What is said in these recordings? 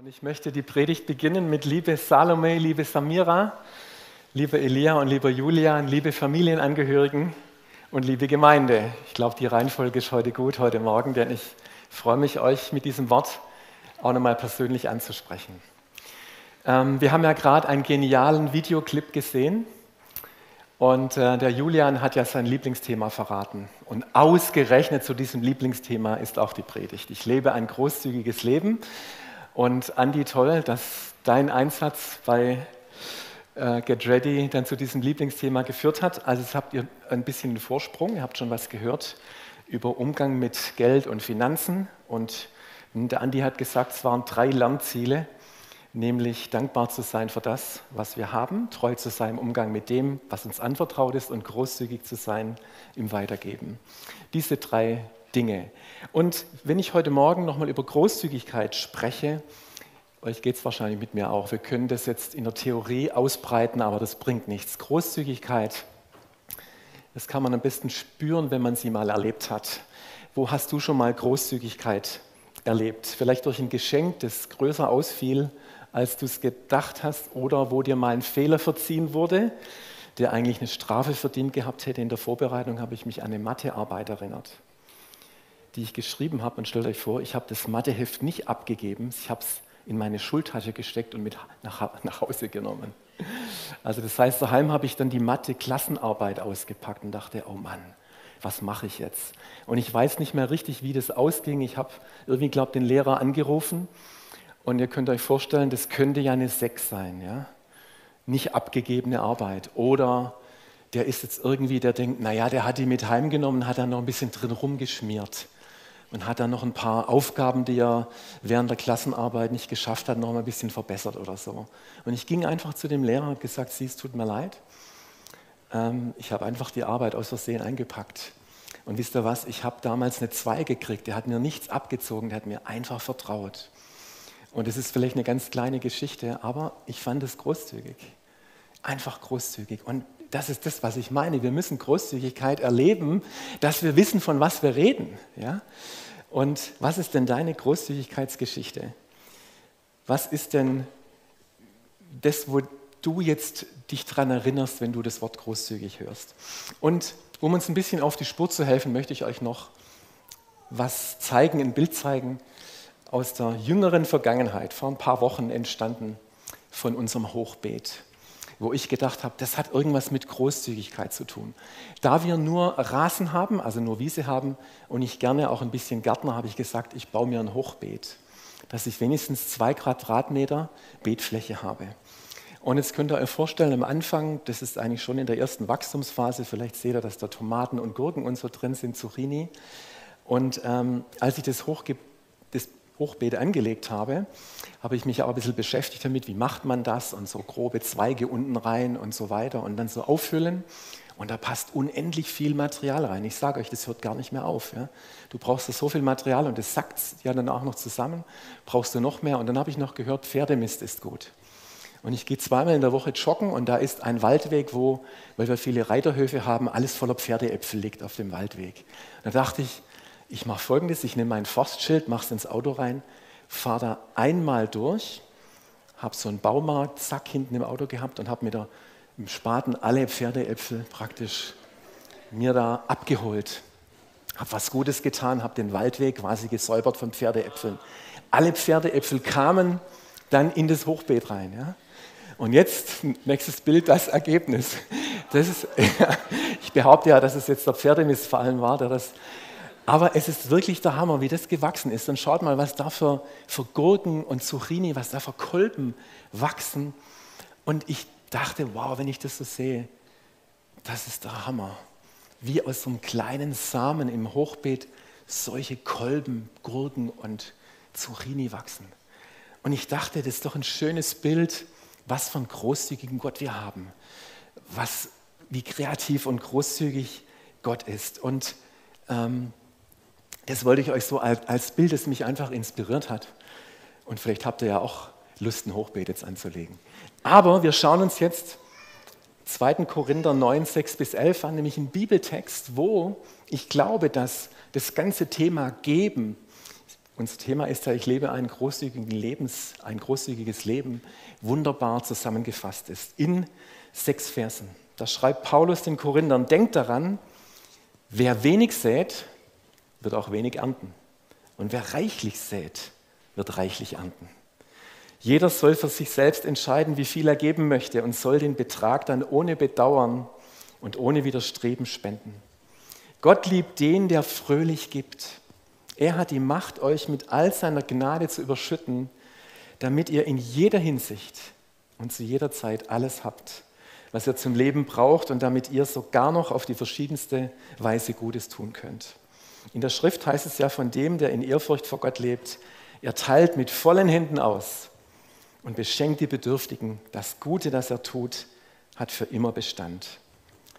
Und ich möchte die Predigt beginnen mit liebe Salome, liebe Samira, liebe Elia und lieber Julian, liebe Familienangehörigen und liebe Gemeinde. Ich glaube, die Reihenfolge ist heute gut, heute Morgen, denn ich freue mich, euch mit diesem Wort auch nochmal persönlich anzusprechen. Ähm, wir haben ja gerade einen genialen Videoclip gesehen und äh, der Julian hat ja sein Lieblingsthema verraten. Und ausgerechnet zu diesem Lieblingsthema ist auch die Predigt. Ich lebe ein großzügiges Leben. Und Andi, toll, dass dein Einsatz bei äh, Get Ready dann zu diesem Lieblingsthema geführt hat. Also jetzt habt ihr ein bisschen einen Vorsprung, ihr habt schon was gehört über Umgang mit Geld und Finanzen. Und der Andi hat gesagt, es waren drei Lernziele, nämlich dankbar zu sein für das, was wir haben, treu zu sein im Umgang mit dem, was uns anvertraut ist und großzügig zu sein im Weitergeben. Diese drei Dinge. Und wenn ich heute Morgen nochmal über Großzügigkeit spreche, euch geht es wahrscheinlich mit mir auch, wir können das jetzt in der Theorie ausbreiten, aber das bringt nichts. Großzügigkeit, das kann man am besten spüren, wenn man sie mal erlebt hat. Wo hast du schon mal Großzügigkeit erlebt? Vielleicht durch ein Geschenk, das größer ausfiel, als du es gedacht hast, oder wo dir mal ein Fehler verziehen wurde, der eigentlich eine Strafe verdient gehabt hätte. In der Vorbereitung habe ich mich an eine Mathearbeit erinnert die ich geschrieben habe. Und stellt euch vor, ich habe das Matheheft nicht abgegeben, ich habe es in meine Schultasche gesteckt und mit nach, nach Hause genommen. Also das heißt, daheim habe ich dann die Mathe-Klassenarbeit ausgepackt und dachte, oh Mann, was mache ich jetzt? Und ich weiß nicht mehr richtig, wie das ausging. Ich habe irgendwie, glaube den Lehrer angerufen und ihr könnt euch vorstellen, das könnte ja eine 6 sein, ja? Nicht abgegebene Arbeit. Oder der ist jetzt irgendwie, der denkt, naja, der hat die mit heimgenommen, hat da noch ein bisschen drin rumgeschmiert und hat dann noch ein paar Aufgaben, die er während der Klassenarbeit nicht geschafft hat, noch mal ein bisschen verbessert oder so. Und ich ging einfach zu dem Lehrer und gesagt, sie, es tut mir leid, ähm, ich habe einfach die Arbeit aus Versehen eingepackt. Und wisst ihr was, ich habe damals eine 2 gekriegt, der hat mir nichts abgezogen, der hat mir einfach vertraut. Und es ist vielleicht eine ganz kleine Geschichte, aber ich fand es großzügig. Einfach großzügig. Und das ist das, was ich meine. Wir müssen Großzügigkeit erleben, dass wir wissen, von was wir reden. Ja? Und was ist denn deine Großzügigkeitsgeschichte? Was ist denn das, wo du jetzt dich daran erinnerst, wenn du das Wort großzügig hörst? Und um uns ein bisschen auf die Spur zu helfen, möchte ich euch noch was zeigen, ein Bild zeigen aus der jüngeren Vergangenheit, vor ein paar Wochen entstanden von unserem Hochbeet wo ich gedacht habe, das hat irgendwas mit Großzügigkeit zu tun. Da wir nur Rasen haben, also nur Wiese haben und ich gerne auch ein bisschen Gärtner, habe ich gesagt, ich baue mir ein Hochbeet, dass ich wenigstens zwei Quadratmeter Beetfläche habe. Und jetzt könnt ihr euch vorstellen, am Anfang, das ist eigentlich schon in der ersten Wachstumsphase, vielleicht seht ihr, dass da Tomaten und Gurken und so drin sind, Zucchini. Und ähm, als ich das, Hochge das Hochbeet angelegt habe, habe ich mich auch ein bisschen beschäftigt damit, wie macht man das und so grobe Zweige unten rein und so weiter und dann so auffüllen. Und da passt unendlich viel Material rein. Ich sage euch, das hört gar nicht mehr auf. Ja? Du brauchst so viel Material und das sackt ja dann auch noch zusammen. Brauchst du noch mehr. Und dann habe ich noch gehört, Pferdemist ist gut. Und ich gehe zweimal in der Woche joggen und da ist ein Waldweg, wo, weil wir viele Reiterhöfe haben, alles voller Pferdeäpfel liegt auf dem Waldweg. Da dachte ich, ich mache folgendes, ich nehme mein Forstschild, mache es ins Auto rein, fahre da einmal durch, habe so einen Baumarkt, Sack hinten im Auto gehabt und habe mir da im Spaten alle Pferdeäpfel praktisch mir da abgeholt. Habe was Gutes getan, habe den Waldweg quasi gesäubert von Pferdeäpfeln. Alle Pferdeäpfel kamen dann in das Hochbeet rein. Ja? Und jetzt, nächstes Bild, das Ergebnis. Das ist, ich behaupte ja, dass es jetzt der allem war, der das aber es ist wirklich der Hammer, wie das gewachsen ist. Und schaut mal, was da für, für Gurken und Zucchini, was da für Kolben wachsen. Und ich dachte, wow, wenn ich das so sehe, das ist der Hammer. Wie aus so einem kleinen Samen im Hochbeet solche Kolben, Gurken und Zucchini wachsen. Und ich dachte, das ist doch ein schönes Bild, was für einen großzügigen Gott wir haben. Was, wie kreativ und großzügig Gott ist. Und ähm, das wollte ich euch so als Bild, das mich einfach inspiriert hat. Und vielleicht habt ihr ja auch Lust, ein Hochbeet jetzt anzulegen. Aber wir schauen uns jetzt 2. Korinther 9, 6 bis 11 an, nämlich einen Bibeltext, wo ich glaube, dass das ganze Thema Geben unser Thema ist ja, ich lebe ein, großzügigen Lebens, ein großzügiges Leben, wunderbar zusammengefasst ist in sechs Versen. Da schreibt Paulus den Korinthern, denkt daran, wer wenig sät, wird auch wenig ernten. Und wer reichlich sät, wird reichlich ernten. Jeder soll für sich selbst entscheiden, wie viel er geben möchte und soll den Betrag dann ohne Bedauern und ohne Widerstreben spenden. Gott liebt den, der fröhlich gibt. Er hat die Macht, euch mit all seiner Gnade zu überschütten, damit ihr in jeder Hinsicht und zu jeder Zeit alles habt, was ihr zum Leben braucht und damit ihr sogar noch auf die verschiedenste Weise Gutes tun könnt. In der Schrift heißt es ja von dem, der in Ehrfurcht vor Gott lebt, er teilt mit vollen Händen aus und beschenkt die Bedürftigen. Das Gute, das er tut, hat für immer Bestand.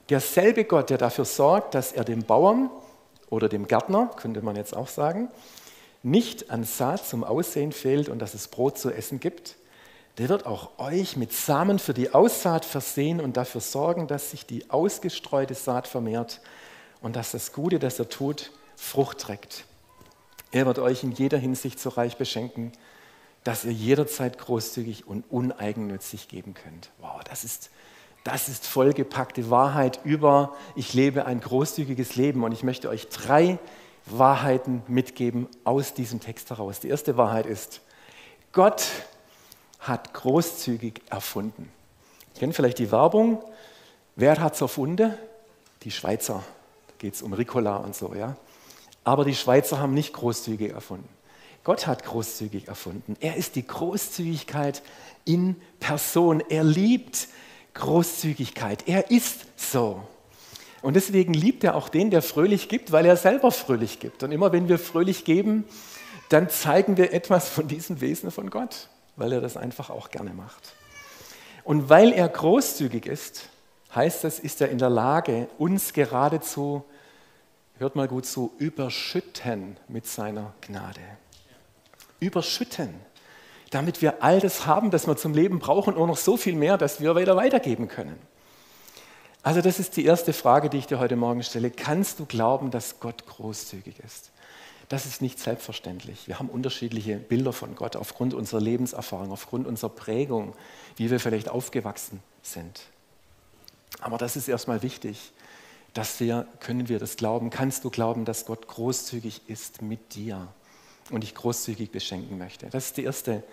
Derselbe Gott, der dafür sorgt, dass er dem Bauern oder dem Gärtner, könnte man jetzt auch sagen, nicht an Saat zum Aussehen fehlt und dass es Brot zu essen gibt, der wird auch euch mit Samen für die Aussaat versehen und dafür sorgen, dass sich die ausgestreute Saat vermehrt und dass das Gute, das er tut, Frucht trägt. Er wird euch in jeder Hinsicht so reich beschenken, dass ihr jederzeit großzügig und uneigennützig geben könnt. Wow, das ist, das ist vollgepackte Wahrheit über, ich lebe ein großzügiges Leben und ich möchte euch drei Wahrheiten mitgeben aus diesem Text heraus. Die erste Wahrheit ist, Gott hat großzügig erfunden. Ihr kennt vielleicht die Werbung. Wer hat es erfunden? Die Schweizer. Da geht es um Ricola und so, ja. Aber die Schweizer haben nicht großzügig erfunden. Gott hat großzügig erfunden. Er ist die Großzügigkeit in Person. Er liebt Großzügigkeit. Er ist so. Und deswegen liebt er auch den, der fröhlich gibt, weil er selber fröhlich gibt. Und immer wenn wir fröhlich geben, dann zeigen wir etwas von diesem Wesen von Gott, weil er das einfach auch gerne macht. Und weil er großzügig ist, heißt das, ist er in der Lage, uns geradezu, hört mal gut zu, überschütten mit seiner Gnade überschütten, damit wir all das haben, das wir zum Leben brauchen und noch so viel mehr, dass wir weiter weitergeben können. Also das ist die erste Frage, die ich dir heute Morgen stelle. Kannst du glauben, dass Gott großzügig ist? Das ist nicht selbstverständlich. Wir haben unterschiedliche Bilder von Gott aufgrund unserer Lebenserfahrung, aufgrund unserer Prägung, wie wir vielleicht aufgewachsen sind. Aber das ist erstmal wichtig, dass wir, können wir das glauben, kannst du glauben, dass Gott großzügig ist mit dir? und dich großzügig beschenken möchte. Das ist die erste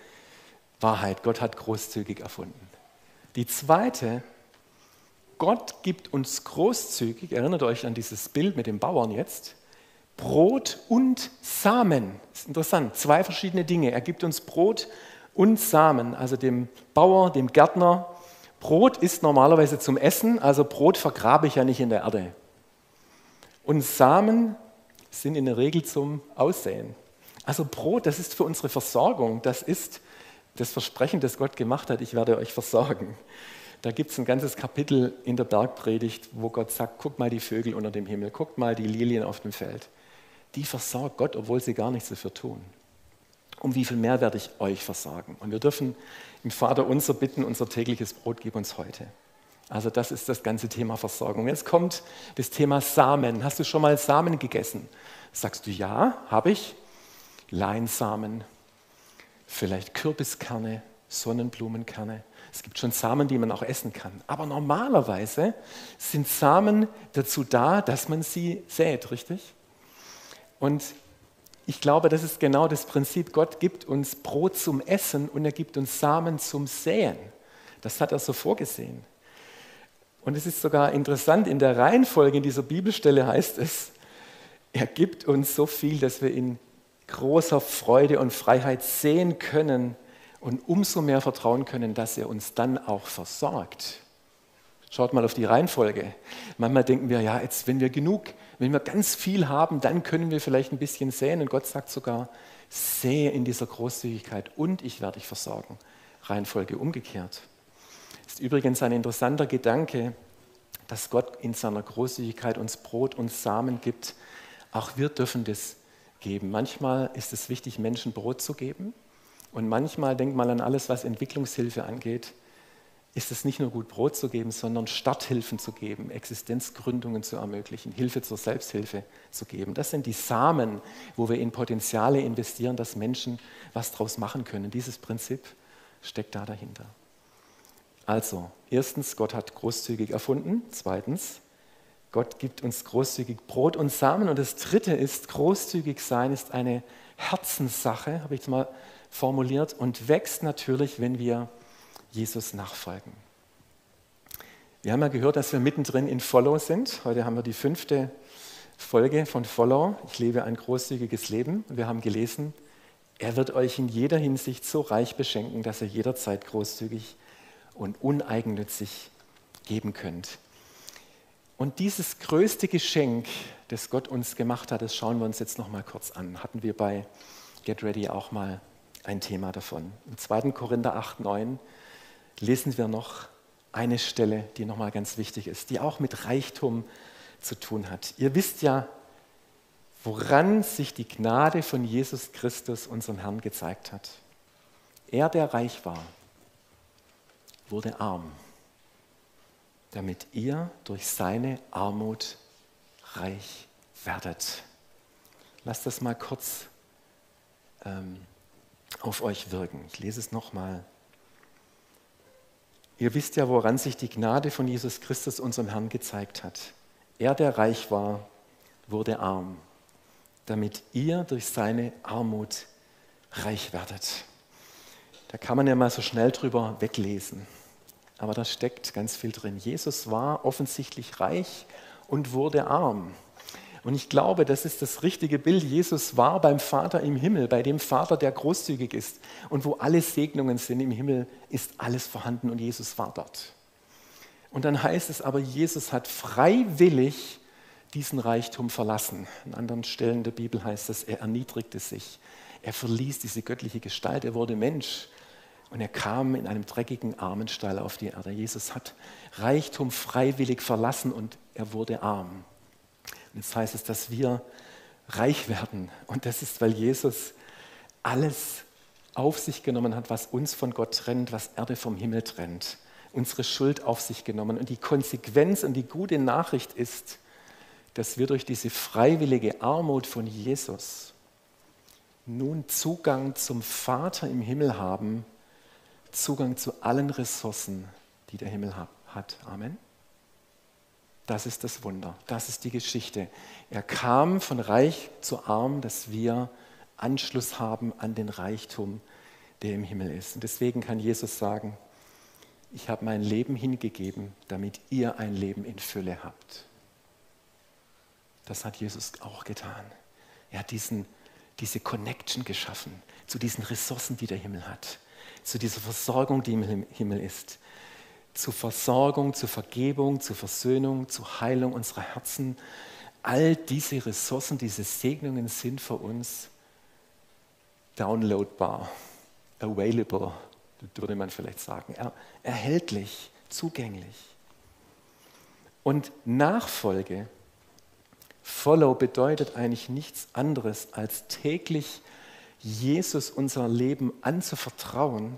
Wahrheit. Gott hat großzügig erfunden. Die zweite, Gott gibt uns großzügig, erinnert euch an dieses Bild mit dem Bauern jetzt, Brot und Samen. Das ist interessant, zwei verschiedene Dinge. Er gibt uns Brot und Samen, also dem Bauer, dem Gärtner. Brot ist normalerweise zum Essen, also Brot vergrabe ich ja nicht in der Erde. Und Samen sind in der Regel zum Aussehen. Also Brot, das ist für unsere Versorgung, das ist das Versprechen, das Gott gemacht hat, ich werde euch versorgen. Da gibt es ein ganzes Kapitel in der Bergpredigt, wo Gott sagt, guck mal die Vögel unter dem Himmel, guck mal die Lilien auf dem Feld. Die versorgt Gott, obwohl sie gar nichts dafür tun. Um wie viel mehr werde ich euch versorgen? Und wir dürfen im Vater unser bitten, unser tägliches Brot gib uns heute. Also das ist das ganze Thema Versorgung. Jetzt kommt das Thema Samen. Hast du schon mal Samen gegessen? Sagst du ja, habe ich. Leinsamen, vielleicht Kürbiskerne, Sonnenblumenkerne. Es gibt schon Samen, die man auch essen kann. Aber normalerweise sind Samen dazu da, dass man sie sät, richtig? Und ich glaube, das ist genau das Prinzip. Gott gibt uns Brot zum Essen und er gibt uns Samen zum Säen. Das hat er so vorgesehen. Und es ist sogar interessant, in der Reihenfolge in dieser Bibelstelle heißt es, er gibt uns so viel, dass wir in großer Freude und Freiheit sehen können und umso mehr vertrauen können, dass er uns dann auch versorgt. Schaut mal auf die Reihenfolge. Manchmal denken wir, ja, jetzt, wenn wir genug, wenn wir ganz viel haben, dann können wir vielleicht ein bisschen säen. Und Gott sagt sogar, sähe in dieser Großzügigkeit und ich werde dich versorgen. Reihenfolge umgekehrt. Ist übrigens ein interessanter Gedanke, dass Gott in seiner Großzügigkeit uns Brot und Samen gibt. Auch wir dürfen das geben. Manchmal ist es wichtig, Menschen Brot zu geben. Und manchmal denkt man an alles, was Entwicklungshilfe angeht. Ist es nicht nur gut, Brot zu geben, sondern Starthilfen zu geben, Existenzgründungen zu ermöglichen, Hilfe zur Selbsthilfe zu geben. Das sind die Samen, wo wir in Potenziale investieren, dass Menschen was draus machen können. Dieses Prinzip steckt da dahinter. Also, erstens, Gott hat großzügig erfunden. Zweitens, Gott gibt uns großzügig Brot und Samen. Und das dritte ist, großzügig sein ist eine Herzenssache, habe ich jetzt mal formuliert, und wächst natürlich, wenn wir Jesus nachfolgen. Wir haben ja gehört, dass wir mittendrin in Follow sind. Heute haben wir die fünfte Folge von Follow. Ich lebe ein großzügiges Leben. Wir haben gelesen, er wird euch in jeder Hinsicht so reich beschenken, dass ihr jederzeit großzügig und uneigennützig geben könnt. Und dieses größte Geschenk, das Gott uns gemacht hat, das schauen wir uns jetzt noch mal kurz an. Hatten wir bei Get Ready auch mal ein Thema davon. Im 2. Korinther 8, 9 lesen wir noch eine Stelle, die nochmal ganz wichtig ist, die auch mit Reichtum zu tun hat. Ihr wisst ja, woran sich die Gnade von Jesus Christus, unserem Herrn, gezeigt hat. Er, der reich war, wurde arm, damit ihr durch seine Armut reich werdet. Lasst das mal kurz ähm, auf euch wirken. Ich lese es nochmal. Ihr wisst ja, woran sich die Gnade von Jesus Christus, unserem Herrn, gezeigt hat. Er, der reich war, wurde arm, damit ihr durch seine Armut reich werdet. Da kann man ja mal so schnell drüber weglesen. Aber da steckt ganz viel drin. Jesus war offensichtlich reich und wurde arm. Und ich glaube, das ist das richtige Bild. Jesus war beim Vater im Himmel, bei dem Vater, der großzügig ist. Und wo alle Segnungen sind im Himmel, ist alles vorhanden und Jesus war dort. Und dann heißt es aber, Jesus hat freiwillig diesen Reichtum verlassen. An anderen Stellen der Bibel heißt es, er erniedrigte sich. Er verließ diese göttliche Gestalt, er wurde Mensch. Und er kam in einem dreckigen Armenstall auf die Erde. Jesus hat Reichtum freiwillig verlassen und er wurde arm. Und jetzt heißt es, dass wir reich werden. Und das ist, weil Jesus alles auf sich genommen hat, was uns von Gott trennt, was Erde vom Himmel trennt. Unsere Schuld auf sich genommen. Und die Konsequenz und die gute Nachricht ist, dass wir durch diese freiwillige Armut von Jesus nun Zugang zum Vater im Himmel haben, Zugang zu allen Ressourcen, die der Himmel hat. Amen. Das ist das Wunder, das ist die Geschichte. Er kam von reich zu arm, dass wir Anschluss haben an den Reichtum, der im Himmel ist. Und deswegen kann Jesus sagen, ich habe mein Leben hingegeben, damit ihr ein Leben in Fülle habt. Das hat Jesus auch getan. Er hat diesen, diese Connection geschaffen zu diesen Ressourcen, die der Himmel hat, zu dieser Versorgung, die im Himmel ist zu Versorgung, zu Vergebung, zu Versöhnung, zu Heilung unserer Herzen. All diese Ressourcen, diese Segnungen sind für uns downloadbar, available, würde man vielleicht sagen, er, erhältlich, zugänglich. Und Nachfolge, Follow bedeutet eigentlich nichts anderes, als täglich Jesus unser Leben anzuvertrauen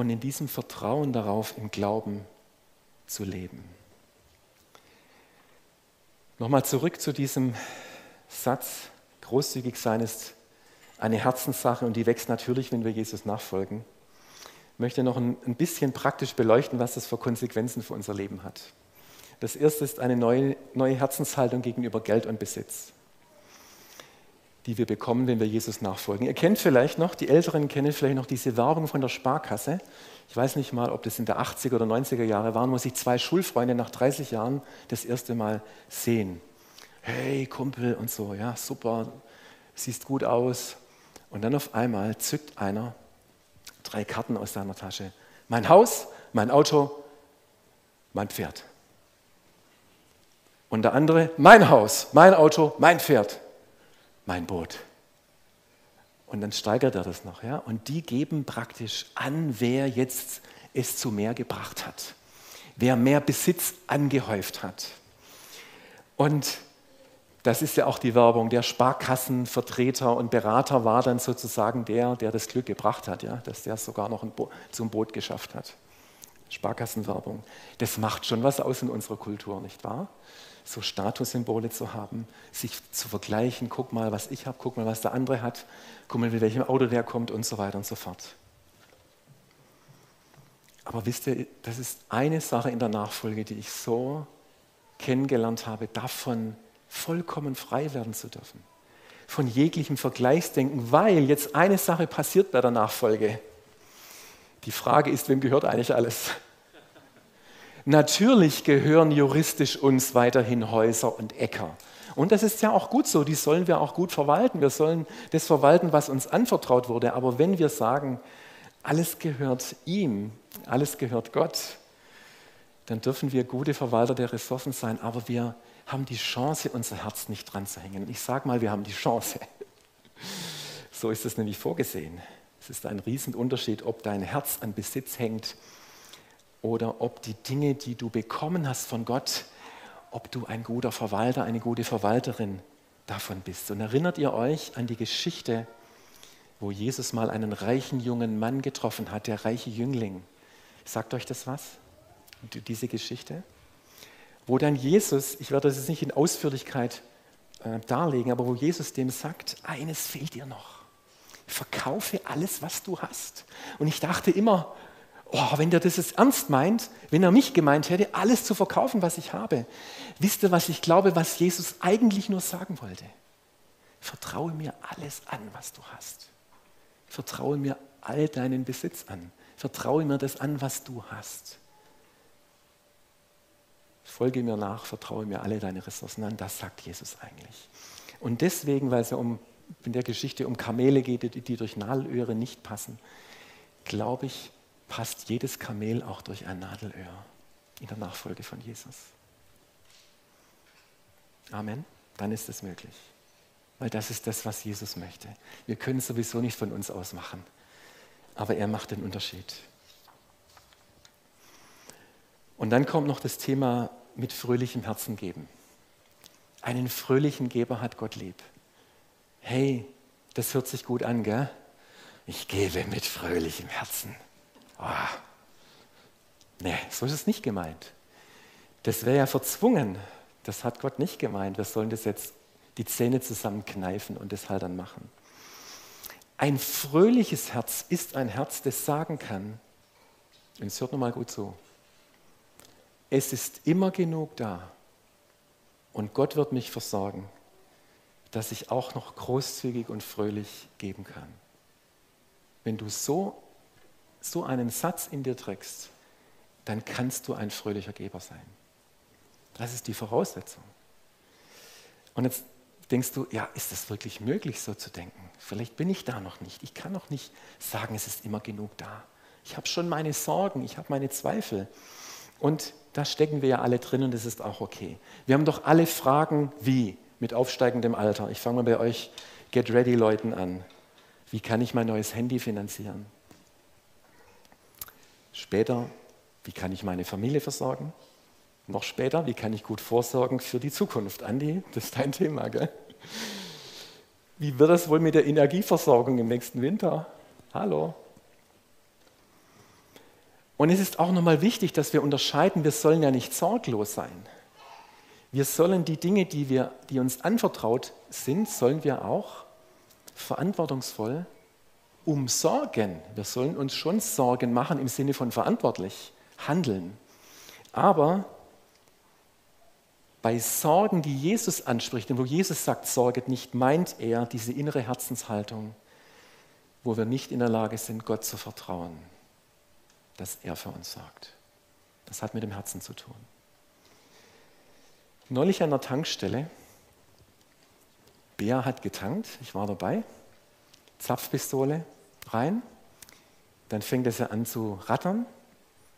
und in diesem Vertrauen darauf im Glauben zu leben. Nochmal zurück zu diesem Satz, großzügig sein ist eine Herzenssache und die wächst natürlich, wenn wir Jesus nachfolgen. Ich möchte noch ein, bisschen praktisch beleuchten, was das für Konsequenzen für unser Leben hat. Das erste ist eine neue, neue Herzenshaltung gegenüber Geld und Besitz die wir bekommen, wenn wir Jesus nachfolgen. Ihr kennt vielleicht noch, die Älteren kennen vielleicht noch diese Werbung von der Sparkasse. Ich weiß nicht mal, ob das in der 80er oder 90er Jahre waren, wo sich zwei Schulfreunde nach 30 Jahren das erste Mal sehen. Hey Kumpel und so, ja, super, siehst gut aus. Und dann auf einmal zückt einer drei Karten aus seiner Tasche. Mein Haus, mein Auto, mein Pferd. Und der andere, mein Haus, mein Auto, mein Pferd mein Boot. Und dann steigert er das noch. Ja? Und die geben praktisch an, wer jetzt es zu mehr gebracht hat, wer mehr Besitz angehäuft hat. Und das ist ja auch die Werbung. Der Sparkassenvertreter und Berater war dann sozusagen der, der das Glück gebracht hat, ja? dass der es sogar noch Bo zum Boot geschafft hat. Sparkassenwerbung. Das macht schon was aus in unserer Kultur, nicht wahr? So Statussymbole zu haben, sich zu vergleichen, guck mal, was ich habe, guck mal, was der andere hat, guck mal, mit welchem Auto der kommt und so weiter und so fort. Aber wisst ihr, das ist eine Sache in der Nachfolge, die ich so kennengelernt habe, davon vollkommen frei werden zu dürfen. Von jeglichem Vergleichsdenken, weil jetzt eine Sache passiert bei der Nachfolge. Die Frage ist, wem gehört eigentlich alles? Natürlich gehören juristisch uns weiterhin Häuser und Äcker. Und das ist ja auch gut so, die sollen wir auch gut verwalten. Wir sollen das verwalten, was uns anvertraut wurde. Aber wenn wir sagen, alles gehört ihm, alles gehört Gott, dann dürfen wir gute Verwalter der Ressourcen sein, aber wir haben die Chance, unser Herz nicht dran zu hängen. Ich sage mal, wir haben die Chance. So ist es nämlich vorgesehen. Es ist ein Riesenunterschied, ob dein Herz an Besitz hängt oder ob die Dinge, die du bekommen hast von Gott, ob du ein guter Verwalter, eine gute Verwalterin davon bist. Und erinnert ihr euch an die Geschichte, wo Jesus mal einen reichen jungen Mann getroffen hat, der reiche Jüngling. Sagt euch das was? Diese Geschichte? Wo dann Jesus, ich werde das jetzt nicht in Ausführlichkeit äh, darlegen, aber wo Jesus dem sagt, eines fehlt dir noch. Verkaufe alles, was du hast. Und ich dachte immer, oh, wenn der das jetzt ernst meint, wenn er mich gemeint hätte, alles zu verkaufen, was ich habe. Wisst ihr, was ich glaube, was Jesus eigentlich nur sagen wollte? Vertraue mir alles an, was du hast. Vertraue mir all deinen Besitz an. Vertraue mir das an, was du hast. Folge mir nach, vertraue mir alle deine Ressourcen an. Das sagt Jesus eigentlich. Und deswegen, weil es ja um, in der Geschichte um Kamele geht, die durch Nadelöhre nicht passen, glaube ich, passt jedes Kamel auch durch ein Nadelöhr in der Nachfolge von Jesus. Amen. Dann ist es möglich. Weil das ist das, was Jesus möchte. Wir können es sowieso nicht von uns aus machen. Aber er macht den Unterschied. Und dann kommt noch das Thema mit fröhlichem Herzen geben. Einen fröhlichen Geber hat Gott lieb. Hey, das hört sich gut an, gell? Ich gebe mit fröhlichem Herzen. Oh. Nee, so ist es nicht gemeint. Das wäre ja verzwungen. Das hat Gott nicht gemeint. Wir sollen das jetzt die Zähne zusammenkneifen und das halt dann machen. Ein fröhliches Herz ist ein Herz, das sagen kann, und es hört nochmal gut zu, es ist immer genug da und Gott wird mich versorgen, dass ich auch noch großzügig und fröhlich geben kann. Wenn du so, so einen Satz in dir trägst, dann kannst du ein fröhlicher Geber sein. Das ist die Voraussetzung. Und jetzt denkst du, ja, ist das wirklich möglich, so zu denken? Vielleicht bin ich da noch nicht. Ich kann noch nicht sagen, es ist immer genug da. Ich habe schon meine Sorgen, ich habe meine Zweifel. Und da stecken wir ja alle drin und das ist auch okay. Wir haben doch alle Fragen, wie mit aufsteigendem Alter. Ich fange mal bei euch Get Ready Leuten an. Wie kann ich mein neues Handy finanzieren? Später, wie kann ich meine Familie versorgen? Noch später, wie kann ich gut vorsorgen für die Zukunft? Andi, das ist dein Thema, gell? Wie wird das wohl mit der Energieversorgung im nächsten Winter? Hallo? Und es ist auch nochmal wichtig, dass wir unterscheiden, wir sollen ja nicht sorglos sein. Wir sollen die Dinge, die, wir, die uns anvertraut sind, sollen wir auch verantwortungsvoll umsorgen. Wir sollen uns schon Sorgen machen im Sinne von verantwortlich handeln. Aber bei Sorgen, die Jesus anspricht und wo Jesus sagt, sorget nicht, meint er diese innere Herzenshaltung, wo wir nicht in der Lage sind, Gott zu vertrauen, dass er für uns sorgt. Das hat mit dem Herzen zu tun. Neulich an der Tankstelle, Bea hat getankt, ich war dabei, Zapfpistole rein, dann fängt es ja an zu rattern.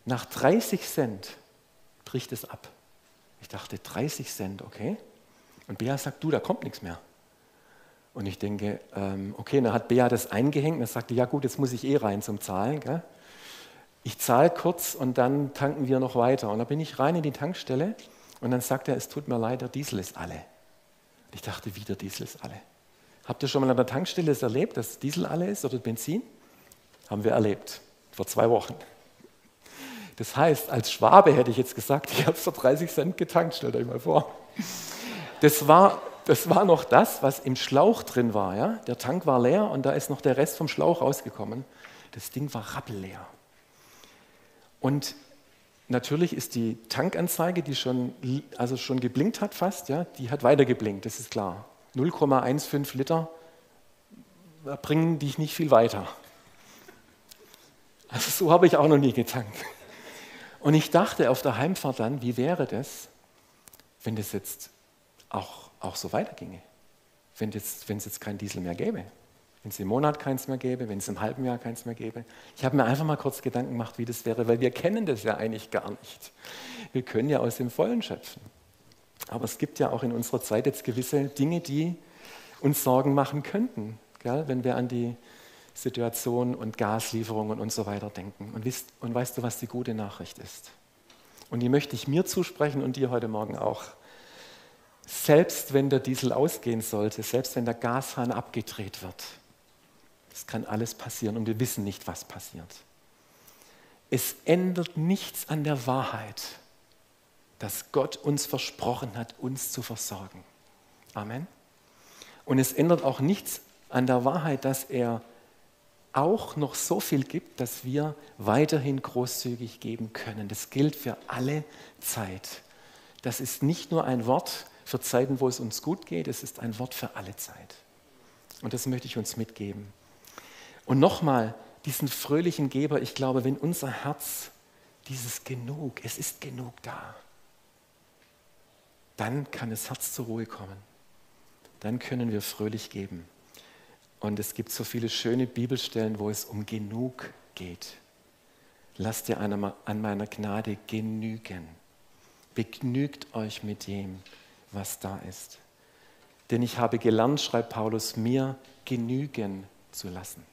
Nach 30 Cent bricht es ab. Ich dachte, 30 Cent, okay. Und Bea sagt, du, da kommt nichts mehr. Und ich denke, ähm, okay, dann hat Bea das eingehängt und dann sagte, ja gut, jetzt muss ich eh rein zum Zahlen. Gell? Ich zahle kurz und dann tanken wir noch weiter. Und dann bin ich rein in die Tankstelle und dann sagt er, es tut mir leid, der Diesel ist alle. Und ich dachte, wie der Diesel ist alle. Habt ihr schon mal an der Tankstelle das erlebt, dass Diesel alle ist oder Benzin? Haben wir erlebt, vor zwei Wochen. Das heißt, als Schwabe hätte ich jetzt gesagt, ich habe es für 30 Cent getankt, stellt euch mal vor. Das war, das war noch das, was im Schlauch drin war. Ja? Der Tank war leer und da ist noch der Rest vom Schlauch rausgekommen. Das Ding war rappelleer. Und natürlich ist die Tankanzeige, die schon, also schon geblinkt hat fast, ja, die hat weiter geblinkt, das ist klar. 0,15 Liter bringen dich nicht viel weiter. Also so habe ich auch noch nie getankt. Und ich dachte auf der Heimfahrt dann, wie wäre das, wenn das jetzt auch, auch so weiterginge? Wenn, es jetzt kein Diesel mehr gäbe? Wenn es im Monat keins mehr gäbe, wenn es im halben Jahr keins mehr gäbe. Ich habe mir einfach mal kurz Gedanken gemacht, wie das wäre, weil wir kennen das ja eigentlich gar nicht. Wir können ja aus dem Vollen schöpfen. Aber es gibt ja auch in unserer Zeit jetzt gewisse Dinge, die uns Sorgen machen könnten, gell? wenn wir an die Situation und Gaslieferungen und so weiter denken. Und, wisst, und weißt du, was die gute Nachricht ist? Und die möchte ich mir zusprechen und dir heute Morgen auch. Selbst wenn der Diesel ausgehen sollte, selbst wenn der Gashahn abgedreht wird, es kann alles passieren und wir wissen nicht, was passiert. Es ändert nichts an der Wahrheit, dass Gott uns versprochen hat, uns zu versorgen. Amen. Und es ändert auch nichts an der Wahrheit, dass er auch noch so viel gibt, dass wir weiterhin großzügig geben können. Das gilt für alle Zeit. Das ist nicht nur ein Wort für Zeiten, wo es uns gut geht, es ist ein Wort für alle Zeit. Und das möchte ich uns mitgeben. Und nochmal, diesen fröhlichen Geber, ich glaube, wenn unser Herz dieses Genug, es ist genug da, dann kann das Herz zur Ruhe kommen. Dann können wir fröhlich geben. Und es gibt so viele schöne Bibelstellen, wo es um genug geht. Lasst dir an meiner Gnade genügen. Begnügt euch mit dem, was da ist. Denn ich habe gelernt, schreibt Paulus, mir genügen zu lassen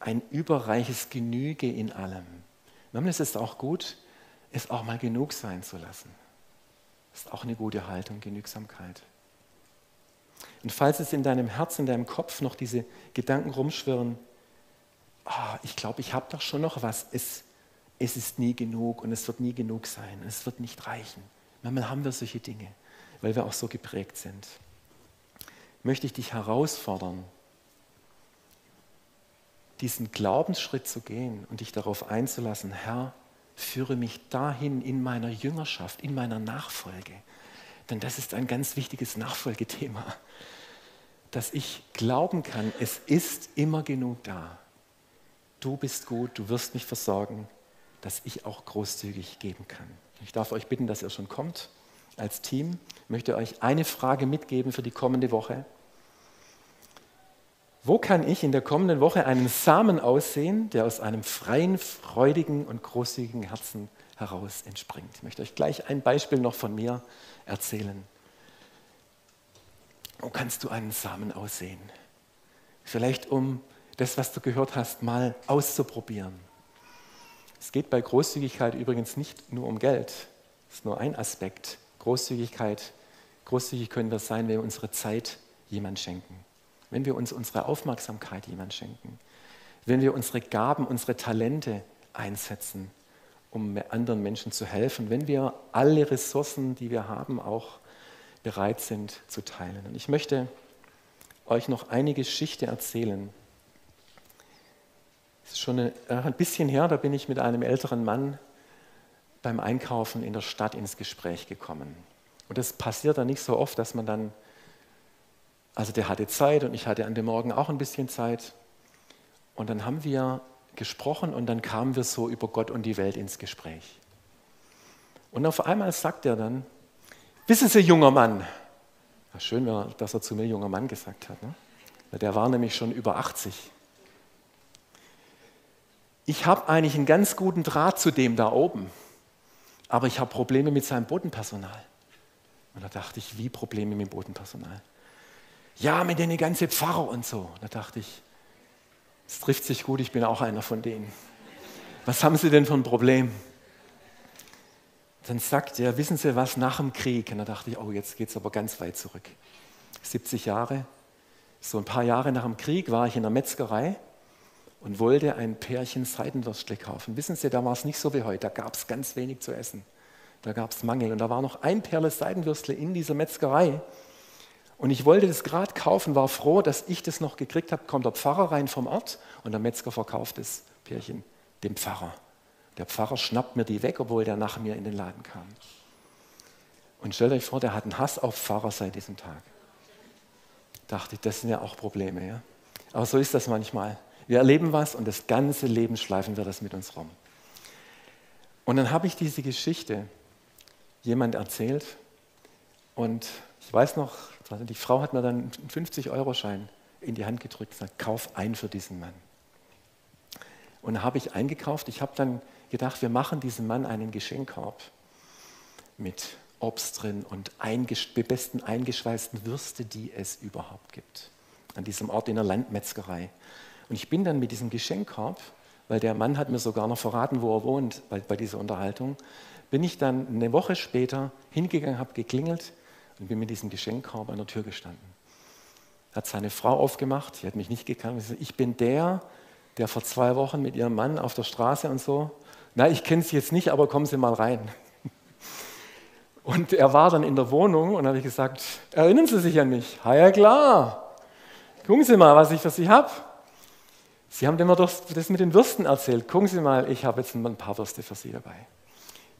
ein überreiches Genüge in allem. Manchmal ist es auch gut, es auch mal genug sein zu lassen. Das ist auch eine gute Haltung, Genügsamkeit. Und falls es in deinem Herzen, in deinem Kopf noch diese Gedanken rumschwirren, oh, ich glaube, ich habe doch schon noch was, es, es ist nie genug und es wird nie genug sein, es wird nicht reichen. Manchmal haben wir solche Dinge, weil wir auch so geprägt sind. Möchte ich dich herausfordern, diesen Glaubensschritt zu gehen und dich darauf einzulassen, Herr, führe mich dahin in meiner Jüngerschaft, in meiner Nachfolge. Denn das ist ein ganz wichtiges Nachfolgethema, dass ich glauben kann, es ist immer genug da. Du bist gut, du wirst mich versorgen, dass ich auch großzügig geben kann. Ich darf euch bitten, dass ihr schon kommt als Team. Ich möchte euch eine Frage mitgeben für die kommende Woche. Wo kann ich in der kommenden Woche einen Samen aussehen, der aus einem freien, freudigen und großzügigen Herzen heraus entspringt? Ich möchte euch gleich ein Beispiel noch von mir erzählen. Wo kannst du einen Samen aussehen? Vielleicht um das, was du gehört hast, mal auszuprobieren. Es geht bei Großzügigkeit übrigens nicht nur um Geld. Das ist nur ein Aspekt. Großzügigkeit, großzügig können wir sein, wenn wir unsere Zeit jemand schenken wenn wir uns unsere Aufmerksamkeit jemand schenken, wenn wir unsere Gaben, unsere Talente einsetzen, um anderen Menschen zu helfen, wenn wir alle Ressourcen, die wir haben, auch bereit sind zu teilen. Und ich möchte euch noch eine Geschichte erzählen. Es ist schon ein bisschen her, da bin ich mit einem älteren Mann beim Einkaufen in der Stadt ins Gespräch gekommen. Und das passiert dann nicht so oft, dass man dann also der hatte Zeit und ich hatte an dem Morgen auch ein bisschen Zeit. Und dann haben wir gesprochen und dann kamen wir so über Gott und die Welt ins Gespräch. Und auf einmal sagt er dann, wissen Sie, junger Mann, ja, schön, dass er zu mir junger Mann gesagt hat, ne? der war nämlich schon über 80. Ich habe eigentlich einen ganz guten Draht zu dem da oben, aber ich habe Probleme mit seinem Bodenpersonal. Und da dachte ich, wie Probleme mit dem Bodenpersonal? Ja, mit den ganzen Pfarrer und so. Da dachte ich, es trifft sich gut, ich bin auch einer von denen. Was haben Sie denn für ein Problem? Dann sagt er, wissen Sie was, nach dem Krieg. Und da dachte ich, oh, jetzt geht es aber ganz weit zurück. 70 Jahre, so ein paar Jahre nach dem Krieg war ich in der Metzgerei und wollte ein Pärchen Seidenwürstle kaufen. Wissen Sie, da war es nicht so wie heute, da gab es ganz wenig zu essen. Da gab es Mangel und da war noch ein Perle Seidenwürstle in dieser Metzgerei. Und ich wollte das gerade kaufen, war froh, dass ich das noch gekriegt habe. Kommt der Pfarrer rein vom Ort und der Metzger verkauft das Pärchen dem Pfarrer. Der Pfarrer schnappt mir die weg, obwohl der nach mir in den Laden kam. Und stellt euch vor, der hat einen Hass auf Pfarrer seit diesem Tag. Dachte ich, das sind ja auch Probleme. Ja? Aber so ist das manchmal. Wir erleben was und das ganze Leben schleifen wir das mit uns rum. Und dann habe ich diese Geschichte jemand erzählt und ich weiß noch, die Frau hat mir dann einen 50-Euro-Schein in die Hand gedrückt und gesagt, kauf ein für diesen Mann. Und da habe ich eingekauft. Ich habe dann gedacht, wir machen diesem Mann einen Geschenkkorb mit Obst drin und die besten eingeschweißten Würste, die es überhaupt gibt. An diesem Ort in der Landmetzgerei. Und ich bin dann mit diesem Geschenkkorb, weil der Mann hat mir sogar noch verraten, wo er wohnt bei, bei dieser Unterhaltung, bin ich dann eine Woche später hingegangen, habe geklingelt und bin mit diesem Geschenkkorb an der Tür gestanden. Hat seine Frau aufgemacht, die hat mich nicht gekannt. Ich bin der, der vor zwei Wochen mit ihrem Mann auf der Straße und so. Na, ich kenne sie jetzt nicht, aber kommen Sie mal rein. Und er war dann in der Wohnung und habe ich gesagt, erinnern Sie sich an mich? Ha, ja klar. Gucken Sie mal, was ich für Sie habe. Sie haben immer das, das mit den Würsten erzählt. Gucken Sie mal, ich habe jetzt ein paar Würste für Sie dabei.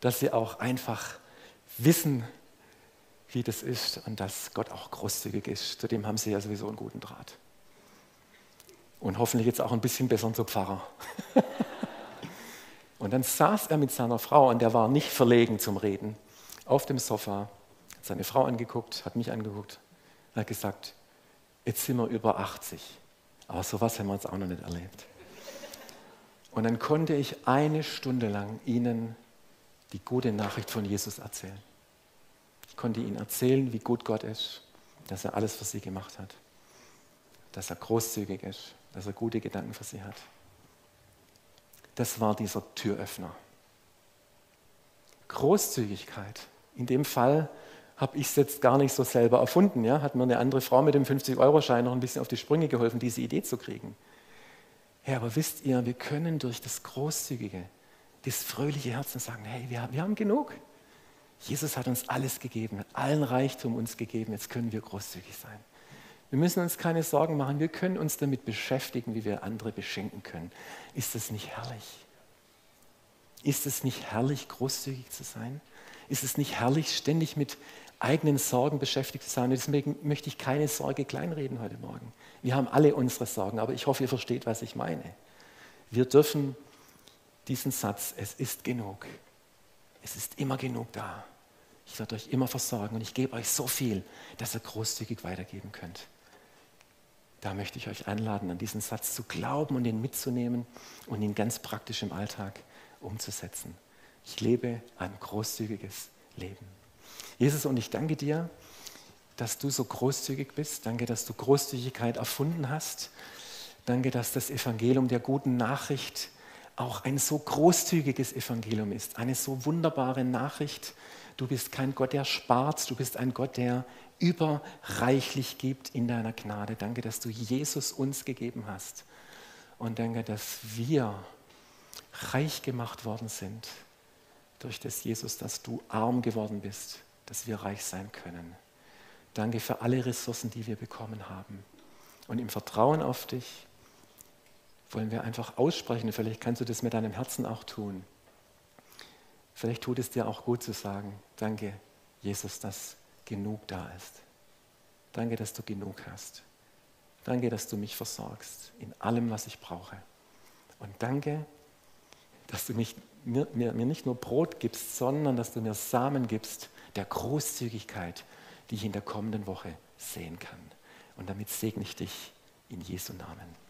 Dass Sie auch einfach wissen, wie das ist und dass Gott auch großzügig ist. Zu dem haben Sie ja sowieso einen guten Draht. Und hoffentlich jetzt auch ein bisschen besser zu Pfarrer. und dann saß er mit seiner Frau und der war nicht verlegen zum Reden auf dem Sofa, hat seine Frau angeguckt, hat mich angeguckt, hat gesagt, jetzt sind wir über 80. Aber sowas haben wir uns auch noch nicht erlebt. Und dann konnte ich eine Stunde lang ihnen die gute Nachricht von Jesus erzählen. Konnte ihnen erzählen, wie gut Gott ist, dass er alles für sie gemacht hat, dass er großzügig ist, dass er gute Gedanken für sie hat. Das war dieser Türöffner. Großzügigkeit. In dem Fall habe ich es jetzt gar nicht so selber erfunden. Ja? Hat mir eine andere Frau mit dem 50-Euro-Schein noch ein bisschen auf die Sprünge geholfen, diese Idee zu kriegen. Ja, aber wisst ihr, wir können durch das Großzügige, das fröhliche Herzen sagen, hey, wir, wir haben genug. Jesus hat uns alles gegeben, hat allen Reichtum uns gegeben, jetzt können wir großzügig sein. Wir müssen uns keine Sorgen machen. Wir können uns damit beschäftigen, wie wir andere beschenken können. Ist das nicht herrlich? Ist es nicht herrlich, großzügig zu sein? Ist es nicht herrlich, ständig mit eigenen Sorgen beschäftigt zu sein? Deswegen möchte ich keine Sorge kleinreden heute Morgen. Wir haben alle unsere Sorgen, aber ich hoffe, ihr versteht, was ich meine. Wir dürfen diesen Satz, es ist genug, es ist immer genug da. Ich werde euch immer versorgen und ich gebe euch so viel, dass ihr großzügig weitergeben könnt. Da möchte ich euch einladen, an diesen Satz zu glauben und ihn mitzunehmen und ihn ganz praktisch im Alltag umzusetzen. Ich lebe ein großzügiges Leben. Jesus, und ich danke dir, dass du so großzügig bist. Danke, dass du Großzügigkeit erfunden hast. Danke, dass das Evangelium der guten Nachricht auch ein so großzügiges Evangelium ist. Eine so wunderbare Nachricht. Du bist kein Gott, der spart. Du bist ein Gott, der überreichlich gibt in deiner Gnade. Danke, dass du Jesus uns gegeben hast. Und danke, dass wir reich gemacht worden sind durch das Jesus, dass du arm geworden bist, dass wir reich sein können. Danke für alle Ressourcen, die wir bekommen haben. Und im Vertrauen auf dich wollen wir einfach aussprechen. Vielleicht kannst du das mit deinem Herzen auch tun. Vielleicht tut es dir auch gut zu sagen, danke Jesus, dass genug da ist. Danke, dass du genug hast. Danke, dass du mich versorgst in allem, was ich brauche. Und danke, dass du mich, mir, mir, mir nicht nur Brot gibst, sondern dass du mir Samen gibst der Großzügigkeit, die ich in der kommenden Woche sehen kann. Und damit segne ich dich in Jesu Namen.